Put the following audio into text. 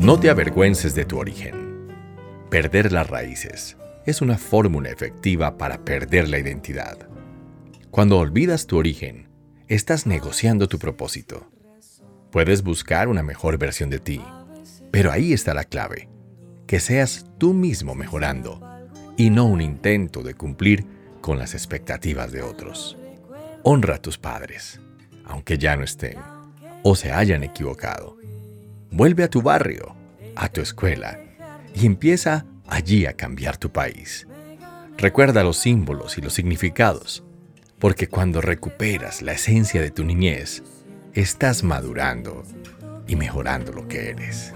No te avergüences de tu origen. Perder las raíces es una fórmula efectiva para perder la identidad. Cuando olvidas tu origen, estás negociando tu propósito. Puedes buscar una mejor versión de ti, pero ahí está la clave, que seas tú mismo mejorando y no un intento de cumplir con las expectativas de otros. Honra a tus padres, aunque ya no estén o se hayan equivocado. Vuelve a tu barrio, a tu escuela, y empieza allí a cambiar tu país. Recuerda los símbolos y los significados, porque cuando recuperas la esencia de tu niñez, estás madurando y mejorando lo que eres.